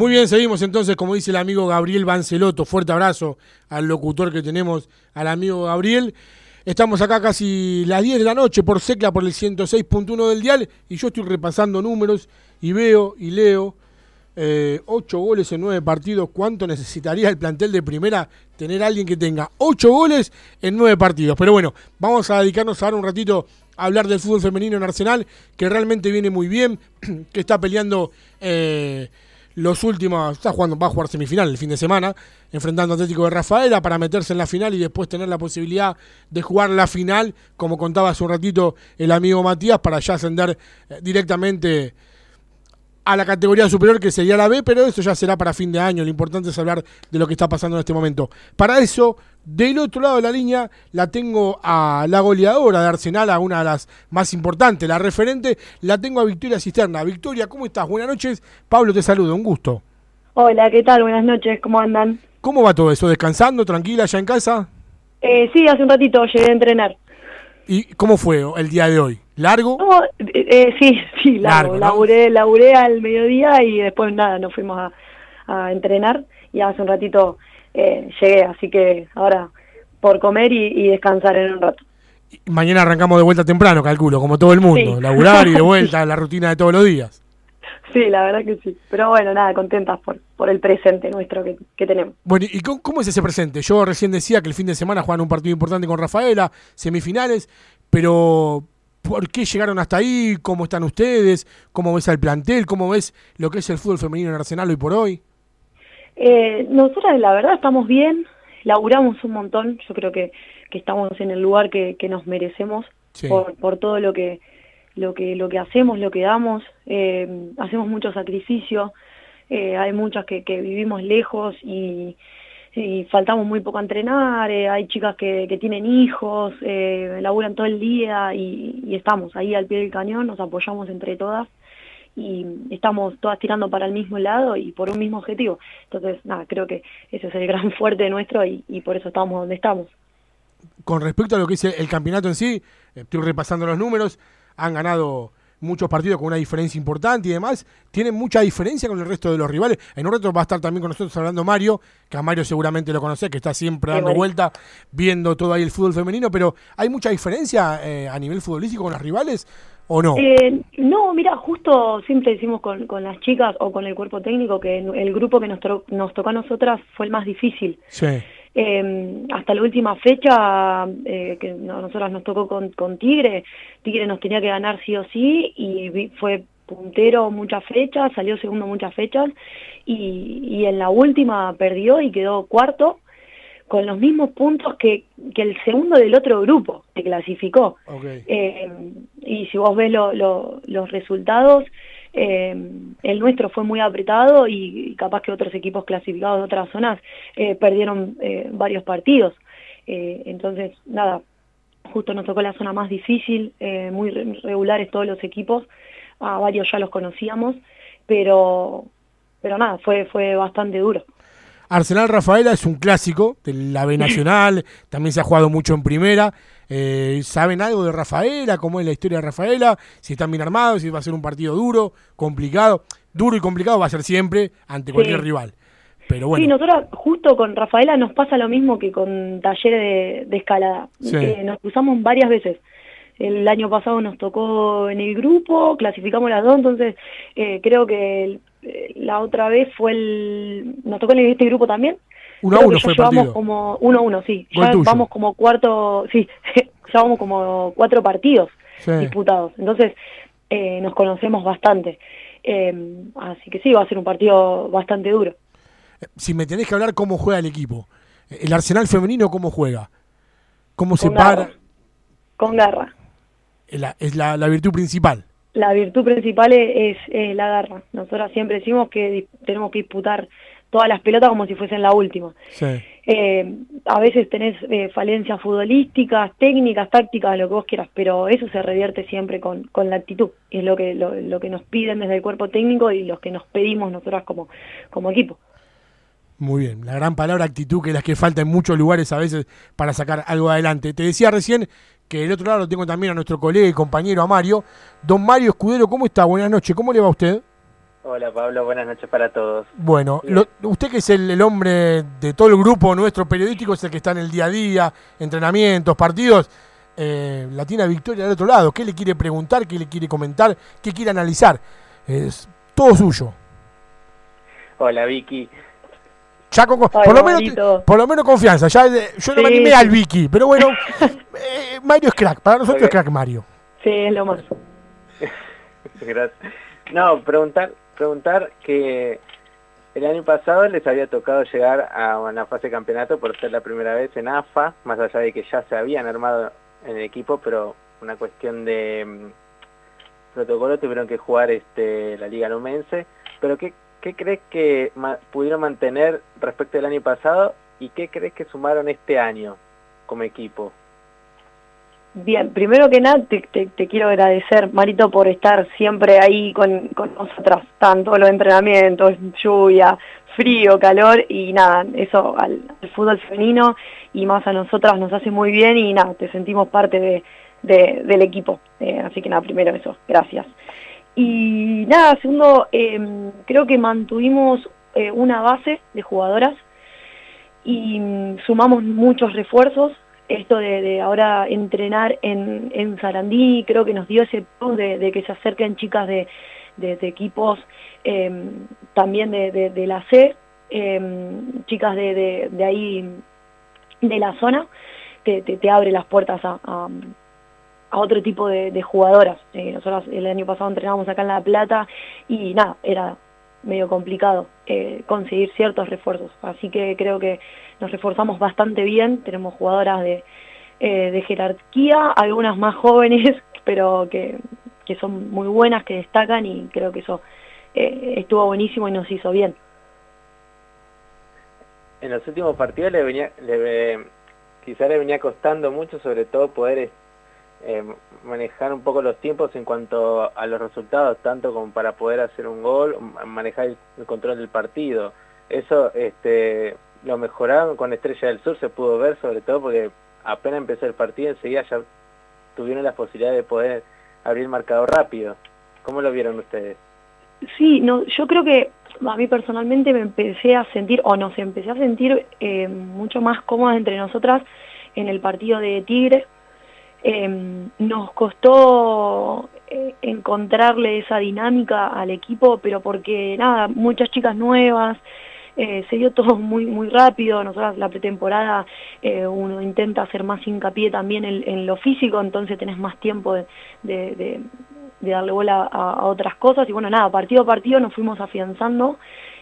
Muy bien, seguimos entonces, como dice el amigo Gabriel Banceloto. Fuerte abrazo al locutor que tenemos, al amigo Gabriel. Estamos acá casi las 10 de la noche por Secla, por el 106.1 del Dial, y yo estoy repasando números y veo y leo. Eh, ocho goles en nueve partidos. ¿Cuánto necesitaría el plantel de primera tener alguien que tenga ocho goles en nueve partidos? Pero bueno, vamos a dedicarnos ahora un ratito a hablar del fútbol femenino en Arsenal, que realmente viene muy bien, que está peleando eh, los últimos, está jugando, va a jugar semifinal el fin de semana, enfrentando a Atlético de Rafaela para meterse en la final y después tener la posibilidad de jugar la final, como contaba hace un ratito el amigo Matías, para ya ascender eh, directamente a la categoría superior que sería la B, pero eso ya será para fin de año. Lo importante es hablar de lo que está pasando en este momento. Para eso, del otro lado de la línea, la tengo a la goleadora de Arsenal, a una de las más importantes, la referente, la tengo a Victoria Cisterna. Victoria, ¿cómo estás? Buenas noches. Pablo te saludo, un gusto. Hola, ¿qué tal? Buenas noches, ¿cómo andan? ¿Cómo va todo eso? ¿Descansando, tranquila, ya en casa? Eh, sí, hace un ratito llegué a entrenar. ¿Y cómo fue el día de hoy? ¿Largo? Eh, eh, sí, sí, largo. laburé, al mediodía y después nada, nos fuimos a, entrenar y hace un ratito eh, llegué, así que ahora por comer y, descansar en un rato. mañana arrancamos de vuelta temprano, calculo, como todo el mundo, laburar y de vuelta, la rutina de todos los días. Sí, la verdad que sí. Pero bueno, nada, contentas por, por el presente nuestro que, que tenemos. Bueno, ¿y cómo, es ese presente? Yo recién decía que el fin de semana juegan un partido importante con Rafaela, semifinales, pero ¿Por qué llegaron hasta ahí? ¿Cómo están ustedes? ¿Cómo ves al plantel? ¿Cómo ves lo que es el fútbol femenino en Arsenal hoy por hoy? Eh, nosotras, la verdad, estamos bien. Laburamos un montón. Yo creo que, que estamos en el lugar que, que nos merecemos por, por todo lo que, lo que, lo que hacemos, lo que damos. Eh, hacemos mucho sacrificio. Eh, hay muchas que, que vivimos lejos y y faltamos muy poco a entrenar, eh, hay chicas que, que tienen hijos, eh, laburan todo el día y, y, estamos ahí al pie del cañón, nos apoyamos entre todas y estamos todas tirando para el mismo lado y por un mismo objetivo. Entonces, nada, creo que ese es el gran fuerte nuestro y, y por eso estamos donde estamos. Con respecto a lo que es el campeonato en sí, estoy repasando los números, han ganado muchos partidos con una diferencia importante y demás, tienen mucha diferencia con el resto de los rivales. En un rato va a estar también con nosotros hablando Mario, que a Mario seguramente lo conoce, que está siempre dando vuelta, viendo todo ahí el fútbol femenino, pero ¿hay mucha diferencia eh, a nivel futbolístico con los rivales o no? Eh, no, mira, justo siempre decimos con, con, las chicas o con el cuerpo técnico que el grupo que nos, nos tocó a nosotras fue el más difícil. Sí. Eh, hasta la última fecha eh, que nosotros nos tocó con, con, Tigre, Tigre nos tenía que ganar sí o sí y fue puntero muchas fechas, salió segundo muchas fechas y, y en la última perdió y quedó cuarto con los mismos puntos que, que el segundo del otro grupo que clasificó. Eh, y si vos ves lo, lo, los resultados, eh, el nuestro fue muy apretado y capaz que otros equipos clasificados de otras zonas eh, perdieron eh, varios partidos. Eh, entonces, nada, justo nos tocó la zona más difícil, muy regulares todos los equipos, a varios ya los conocíamos, pero, pero nada, fue, fue bastante duro. Arsenal Rafaela es un clásico de la B Nacional, también se ha jugado mucho en primera. Eh, ¿Saben algo de Rafaela? ¿Cómo es la historia de Rafaela? Si están bien armados, si va a ser un partido duro, complicado. Duro y complicado va a ser siempre ante cualquier rival. Pero bueno. Sí, nosotros justo con Rafaela nos pasa lo mismo que con talleres de, escalada. Eh, nos cruzamos varias veces. El año pasado nos tocó en el grupo, clasificamos las dos, entonces eh, creo que el, eh, la otra vez fue el... Nos tocó en este grupo también. 1 a 1 fue vamos como 1 a 1, sí. ya vamos como cuarto, sí, ya vamos como cuatro partidos disputados. Entonces, eh, nos conocemos bastante. Eh, así que sí, va a ser un partido bastante duro. Si me tenés que hablar cómo juega el equipo, el Arsenal femenino, ¿cómo juega? ¿Cómo se para? Con garra. Es, la, es la, la virtud principal la virtud principal es, la garra. Nosotros siempre decimos que tenemos que disputar todas las pelotas como si fuesen la última. Eh, a veces tenés eh, falencias futbolísticas, técnicas, tácticas, lo que vos quieras, pero eso se revierte siempre con, con la actitud. Es lo que, lo, lo, que nos piden desde el cuerpo técnico y lo que nos pedimos nosotros como, como equipo. Muy bien, la gran palabra actitud que es la que falta en muchos lugares a veces para sacar algo adelante. Te decía recién que del otro lado lo tengo también a nuestro colega y compañero, a Mario. Don Mario Escudero, ¿cómo está? Buenas noches, ¿cómo le va a usted? Hola Pablo, buenas noches para todos. Bueno, usted que es el, hombre de todo el grupo nuestro periodístico, es el que está en el día a día, entrenamientos, partidos, eh, la tiene Victoria del otro lado. ¿Qué le quiere preguntar? ¿Qué le quiere comentar? ¿Qué quiere analizar? Es todo suyo. Hola Vicky. Ya por, lo menos, por lo menos confianza. Ya, eh, yo no me animé al Vicky, pero bueno, eh, Mario es crack. Para nosotros es crack Mario. Sí, es lo más. Gracias. No, preguntar, preguntar que el año pasado les había tocado llegar a una fase de campeonato por ser la primera vez en AFA, más allá de que ya se habían armado en el equipo, pero una cuestión de mm, protocolo tuvieron que jugar este la Liga Lumense. Pero ¿qué, qué crees que pudieron mantener respecto del año pasado y qué crees que sumaron este año como equipo? Bien, primero que nada te, te, quiero agradecer, Marito, por estar siempre ahí con, con nosotras, tanto los entrenamientos, lluvia, frío, calor y nada, eso al, fútbol femenino y más a nosotras nos hace muy bien y nada, te sentimos parte de, del equipo. Eh, así que nada, primero eso, gracias. Y nada, segundo, em, creo que mantuvimos eh, una base de jugadoras y mm, sumamos muchos refuerzos esto de, ahora entrenar en, en, Sarandí creo que nos dio ese plus de, que se acerquen chicas de, equipos em, también de, la C, em, chicas de, ahí, de la zona, te, te, abre las puertas a, a, otro tipo de, jugadoras. Eh, nosotros el año pasado entrenábamos acá en La Plata y nada, era medio complicado eh, conseguir ciertos refuerzos. Así que creo que nos reforzamos bastante bien, tenemos jugadoras de, eh, jerarquía, algunas más jóvenes, pero que, que, son muy buenas, que destacan y creo que eso eh, estuvo buenísimo y nos hizo bien. En los últimos partidos le venía, le, quizá le venía costando mucho, sobre todo poder eh, manejar un poco los tiempos en cuanto a los resultados, tanto como para poder hacer un gol, manejar el, control del partido. Eso este, lo mejoraron con Estrella del Sur, se pudo ver sobre todo porque apenas empezó el partido, enseguida ya tuvieron la posibilidad de poder abrir el marcador rápido. ¿Cómo lo vieron ustedes? Sí, no, yo creo que a mí personalmente me empecé a sentir, o no sé, empecé a sentir eh, mucho más cómoda entre nosotras en el partido de Tigre. Em, nos costó eh, encontrarle esa dinámica al equipo, pero porque nada, muchas chicas nuevas, eh, se dio todo muy muy rápido, nosotros la pretemporada eh, uno intenta hacer más hincapié también en, lo físico, entonces tenés más tiempo de, darle bola a, otras cosas. Y bueno, nada, partido a partido nos fuimos afianzando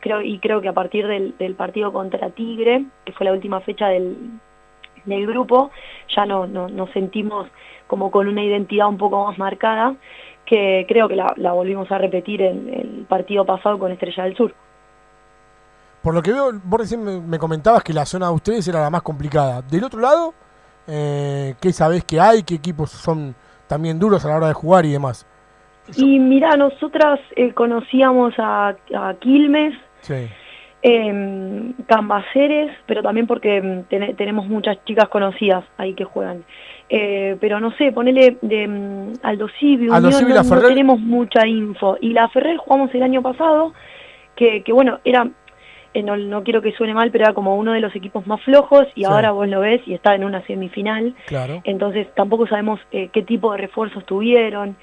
creo y creo que a partir del, partido contra Tigre, que fue la última fecha del, del grupo, ya no, no, nos sentimos como con una identidad un poco más marcada, que creo que la, la volvimos a repetir en el partido pasado con Estrella del Sur. Por lo que veo, vos recién me, comentabas que la zona de ustedes era la más complicada. Del otro lado, eh, ¿qué sabés que hay? ¿Qué equipos son también duros a la hora de jugar y demás? Y mira, nosotras eh, conocíamos a, Quilmes, sí. Em, Cambaceres, pero también porque em, tenemos muchas chicas conocidas ahí que juegan. Eh, pero no sé, ponele de um, Aldo Unión, no, tenemos mucha info. Y la Ferrer jugamos el año pasado, que, que bueno, era eh, no, no, quiero que suene mal, pero era como uno de los equipos más flojos y ahora vos lo ves y está en una semifinal. Claro. Entonces tampoco sabemos eh, qué tipo de refuerzos tuvieron.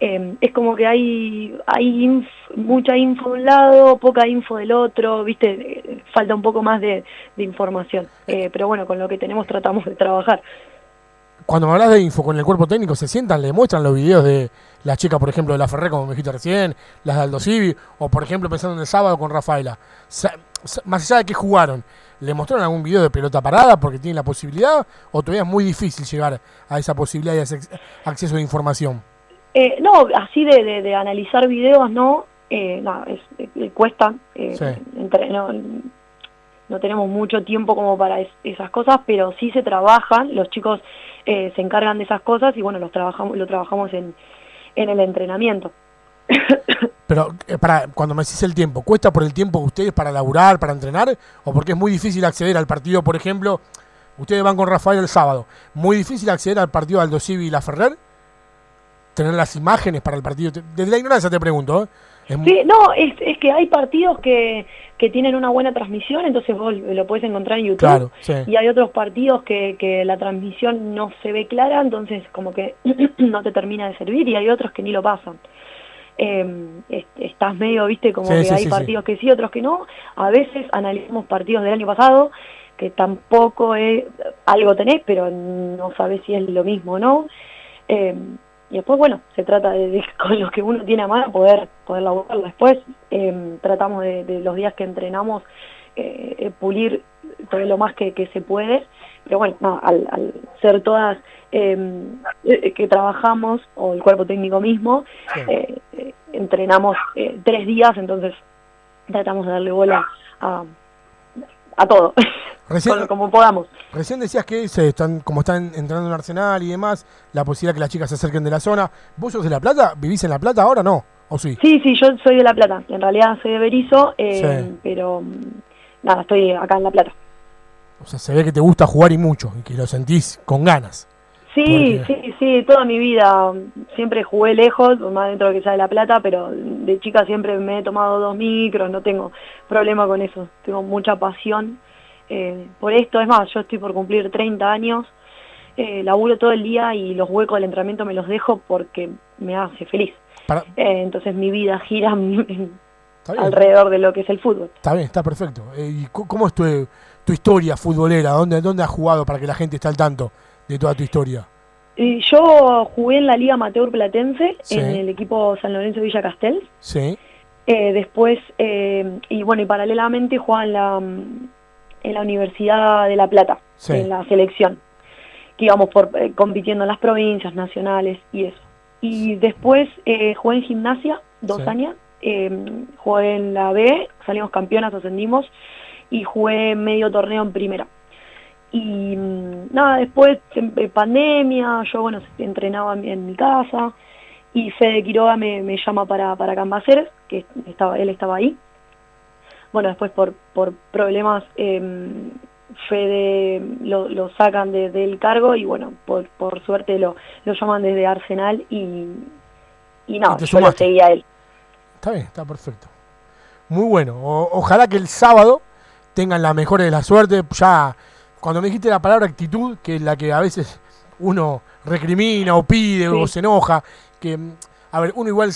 Eh, es como que hay, hay mucha info de un lado, poca info del otro, viste, falta un poco más de, de información. pero bueno, con lo que tenemos tratamos de trabajar cuando me hablas de info con el cuerpo técnico, se sientan, le muestran los videos de las chicas, por ejemplo, de la Ferrer, como me dijiste recién, las de Aldo Civi, o por ejemplo, pensando en el sábado con Rafaela. Más allá de que jugaron, ¿le mostraron algún video de pelota parada porque tienen la posibilidad? ¿O todavía es muy difícil llegar a esa posibilidad y a ese acceso de información? Eh, no, así de, analizar videos, no. Eh, no es, eh, cuesta. no, no tenemos mucho tiempo como para esas cosas, pero sí se trabajan. Los chicos eh, se encargan de esas cosas y bueno, los trabajamos, lo trabajamos en, en el entrenamiento. Pero eh, para cuando me decís el tiempo, ¿cuesta por el tiempo ustedes para laburar, para entrenar? ¿O porque es muy difícil acceder al partido, por ejemplo? Ustedes van con Rafael el sábado. ¿Muy difícil acceder al partido de Aldo Civi y La Ferrer? ¿Tener las imágenes para el partido? Desde la ignorancia te pregunto, ¿eh? Sí, no, es, es que hay partidos que, que tienen una buena transmisión, entonces vos lo puedes encontrar en YouTube. Claro, sí. Y hay otros partidos que, que la transmisión no se ve clara, entonces como que no te termina de servir y hay otros que ni lo pasan. Eh, estás medio, viste, como Sí, que sí, hay sí, partidos que sí, otros que no. A veces analizamos partidos del año pasado que tampoco es, algo tenés, pero no sabés si es lo mismo o no. Eh, y después, bueno, se trata de, de con lo que uno tiene a mano poder, poder laburarlo. Después eh, tratamos de, de los días que entrenamos eh, eh, pulir todo lo más que, que se puede. Pero bueno, no, al, al ser todas eh, eh, que trabajamos, o el cuerpo técnico mismo, Sí. entrenamos tres días, entonces tratamos de darle bola a, a todo, Recién, como podamos. recién decías que se están, como están entrenando en Arsenal y demás, la posibilidad que las chicas se acerquen de la zona. ¿Vos sos de La Plata? ¿Vivís en La Plata ahora no? ¿O sí? Sí, sí, yo soy de La Plata, en realidad soy de Berizo, eh, Sí. pero mm, nada, estoy acá en La Plata. O sea, se ve que te gusta jugar y mucho, y que lo sentís con ganas. Sí, Porque- sí, sí, toda mi vida siempre jugué lejos, más dentro de que sea de La Plata, pero de chica siempre me he tomado dos micros, no tengo problema con eso, tengo mucha pasión eh, por esto, es más, yo estoy por cumplir 30 años, eh, laburo todo el día y los huecos del entrenamiento me los dejo porque me hace feliz. Para- Eh, entonces mi vida gira alrededor de lo que es el fútbol. está bien, está perfecto. Eh, ¿Y cómo es tu, tu historia futbolera? ¿Dónde, ¿Dónde has jugado para que la gente esté al tanto de toda tu historia? Y yo jugué en la Liga Amateur Platense, Sí. en el equipo San Lorenzo Villa Castel. Sí, Eh, después, eh, y bueno, y paralelamente jugaba en la, mm, en la Universidad de La Plata, Sí. en la selección, que íbamos por, eh, compitiendo en las provincias, nacionales y eso. Y después eh, jugué en gimnasia dos Sí. años, jugué en la B, salimos campeonas, ascendimos, y jugué medio torneo en primera. Y mm, nada, después em- eh, pandemia, yo bueno, entrenaba en, mi casa y Fede Quiroga me, me llama para, para Cambaceres, que estaba, él estaba ahí. Bueno, después por, por problemas em, Fede lo, lo sacan de- del cargo y bueno, por, por suerte lo, lo llaman desde Arsenal y, y no, Y yo lo seguía a él. está bien, está perfecto. Muy bueno. O- ojalá que el sábado tengan la mejor de la suerte. Ya, cuando me dijiste la palabra actitud, que es la que a veces uno recrimina o pide o se enoja, que, a ver, uno igual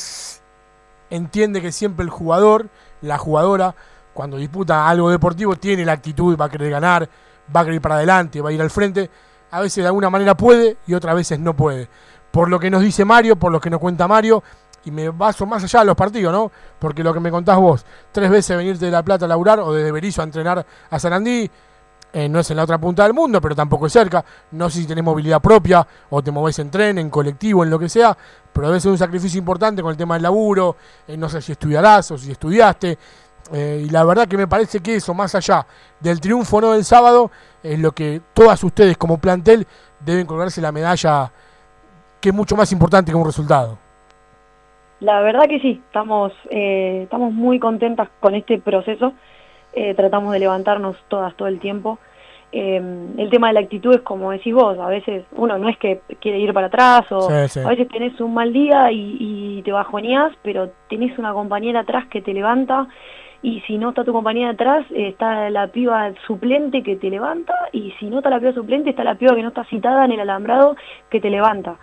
entiende que siempre el jugador, la jugadora, cuando disputa algo deportivo, tiene la actitud, va a querer ganar, va a querer ir para adelante, va a ir al frente. A veces de alguna manera puede y otras veces no puede. Por lo que nos dice Mario, por lo que nos cuenta Mario, y me baso más allá de los partidos, ¿no? Porque lo que me contás vos, tres veces venirte de La Plata a laburar o desde Berizo a entrenar a Sarandí, eh, no es en la otra punta del mundo, pero tampoco es cerca. No sé si tenés movilidad propia o te movés en tren, en colectivo, en lo que sea, pero debe ser un sacrificio importante con el tema del laburo. eh, no sé si estudiarás o si estudiaste. eh, y la verdad que me parece que eso, más allá del triunfo no del sábado, es lo que todas ustedes como plantel deben colgarse la medalla, que es mucho más importante que un resultado. La verdad que sí, estamos, estamos muy contentas con este proceso, eh, tratamos de levantarnos todas todo el tiempo. Eh, el tema de la actitud es como decís vos, a veces uno no es que quiere ir para atrás o Sí, sí. a veces tenés un mal día y, y te bajoneás, pero tenés una compañera atrás que te levanta y si no está tu compañera atrás, está la piba suplente que te levanta y si no está la piba suplente, está la piba que no está citada en el alambrado que te levanta.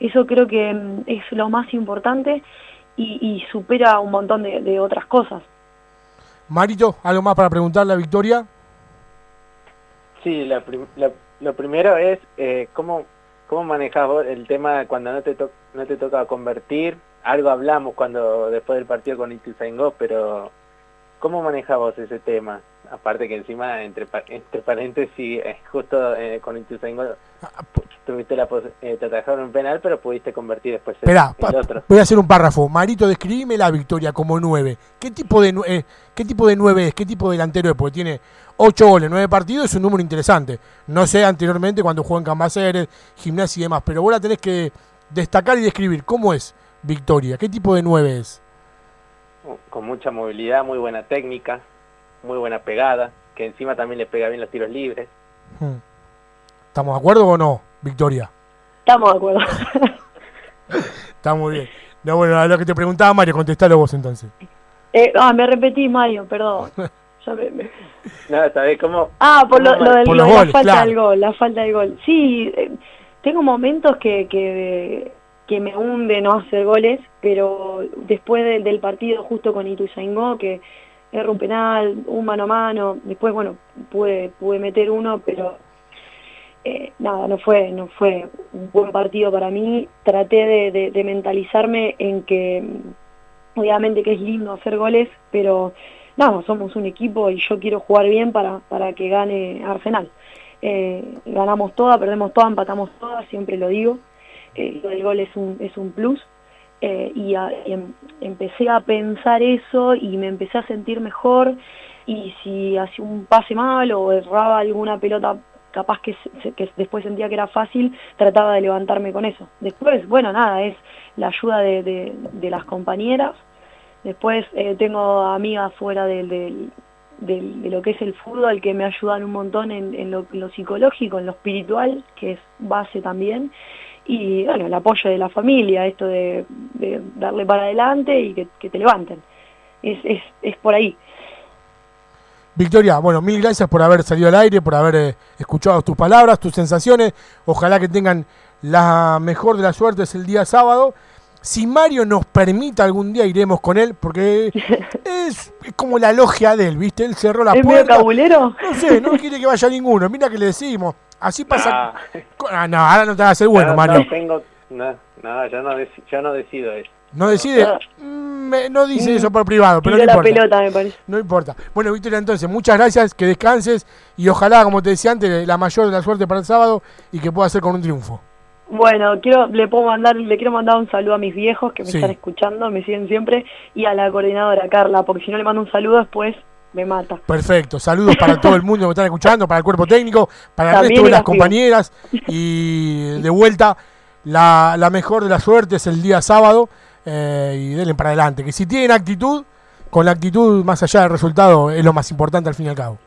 Eso creo que mm, es lo más importante y, y supera un montón de, de otras cosas. Marito, ¿algo más para preguntarle a Victoria? Sí, la prim- la- lo primero es eh, cómo, cómo manejas vos el tema cuando no te, to- no te toca convertir. Algo hablamos cuando después del partido con Ituzaingó, pero ¿cómo manejas vos ese tema? Aparte que encima, entre, entre paréntesis, eh, justo eh, con Ituzaingó tuviste la eh, te atajaron un penal, pero pudiste convertir después el, Esperá, el otro. voy a hacer un párrafo. Marito, describime la Victoria como nueve. ¿Qué tipo de, eh, ¿Qué tipo de nueve es? ¿Qué tipo de delantero es? Porque tiene ocho goles, nueve partidos, es un número interesante. No sé anteriormente cuando jugó en Cambaceres, gimnasia y demás, pero vos la tenés que destacar y describir. ¿Cómo es Victoria? ¿Qué tipo de nueve es? Con mucha movilidad, muy buena técnica, muy buena pegada, que encima también le pega bien los tiros libres. Hmm. ¿Estamos de acuerdo o no, Victoria? Estamos de acuerdo. Está muy bien. No, bueno, a lo que te preguntaba Mario, contestalo vos entonces. Eh, ah, me repetí, Mario, perdón. No, ¿sabés cómo? Ah, por lo, de la falta del gol, la falta del gol. Sí, eh, tengo momentos que, que, que me hunde no hacer goles, pero después del partido justo con Ituzaingó, que erro un penal, un mano a mano, después, bueno, pude, pude meter uno, pero eh, nada, no fue, no fue un buen partido para mí. Traté de, mentalizarme en que obviamente que es lindo hacer goles, pero no, somos un equipo y yo quiero jugar bien para, para que gane Arsenal. Eh, ganamos todas, perdemos todas, empatamos todas, siempre lo digo. Eh, el gol es un, es un plus. Y, em, empecé a pensar eso y me empecé a sentir mejor y si hacía un pase mal o erraba alguna pelota capaz que, que, después sentía que era fácil, trataba de levantarme con eso. Después, bueno, nada, es la ayuda de, las compañeras Después eh, tengo amigas fuera de, lo que es el fútbol que me ayudan un montón en, lo, psicológico, en lo espiritual, que es base también. Y bueno, el apoyo de la familia, esto de, darle para adelante y que, te levanten. Es, es, es por ahí. Victoria, bueno, mil gracias por haber salido al aire, por haber eh, escuchado tus palabras, tus sensaciones. Ojalá que tengan la mejor de las suertes el día sábado si Mario nos permite algún día iremos con él, porque es, como la logia de él, ¿viste? Él cerró la ¿Es puerta. ¿Es cabulero? No sé, no quiere que vaya ninguno. Mira que le decimos. Así pasa. Ah, no, ahora no te vas a hacer bueno, Mario. No, tengo, no, no, yo no, yo no decido eso. ¿No decide? Ah. Mm, no dice eso por privado, pero no la importa. pelota, me parece. No importa. Bueno, Victoria, entonces, muchas gracias, que descanses y ojalá, como te decía antes, la mayor de la suerte para el sábado y que pueda ser con un triunfo. Bueno, quiero, le puedo mandar, le quiero mandar un saludo a mis viejos que me están escuchando, me siguen siempre, y a la coordinadora Carla, porque si no le mando un saludo después me mata. Perfecto, saludos para todo el mundo que me están escuchando, para el cuerpo técnico, para el resto de las compañeras, y de vuelta, la, la mejor de las suertes el día sábado, eh, y denle para adelante, que si tienen actitud, con la actitud más allá del resultado es lo más importante al fin y al cabo.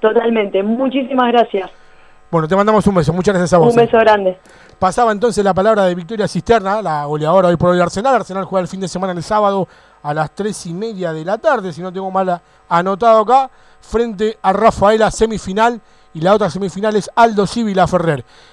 Totalmente, muchísimas gracias. Bueno, te mandamos un beso, muchas gracias a vos. Un beso grande. Pasaba entonces la palabra de Victoria Cisterna, la goleadora hoy por hoy de Arsenal. Arsenal juega el fin de semana el sábado a las tres y media de la tarde, si no tengo mal anotado acá, frente a Rafaela semifinal y la otra semifinal es Aldo Civil a Ferrer.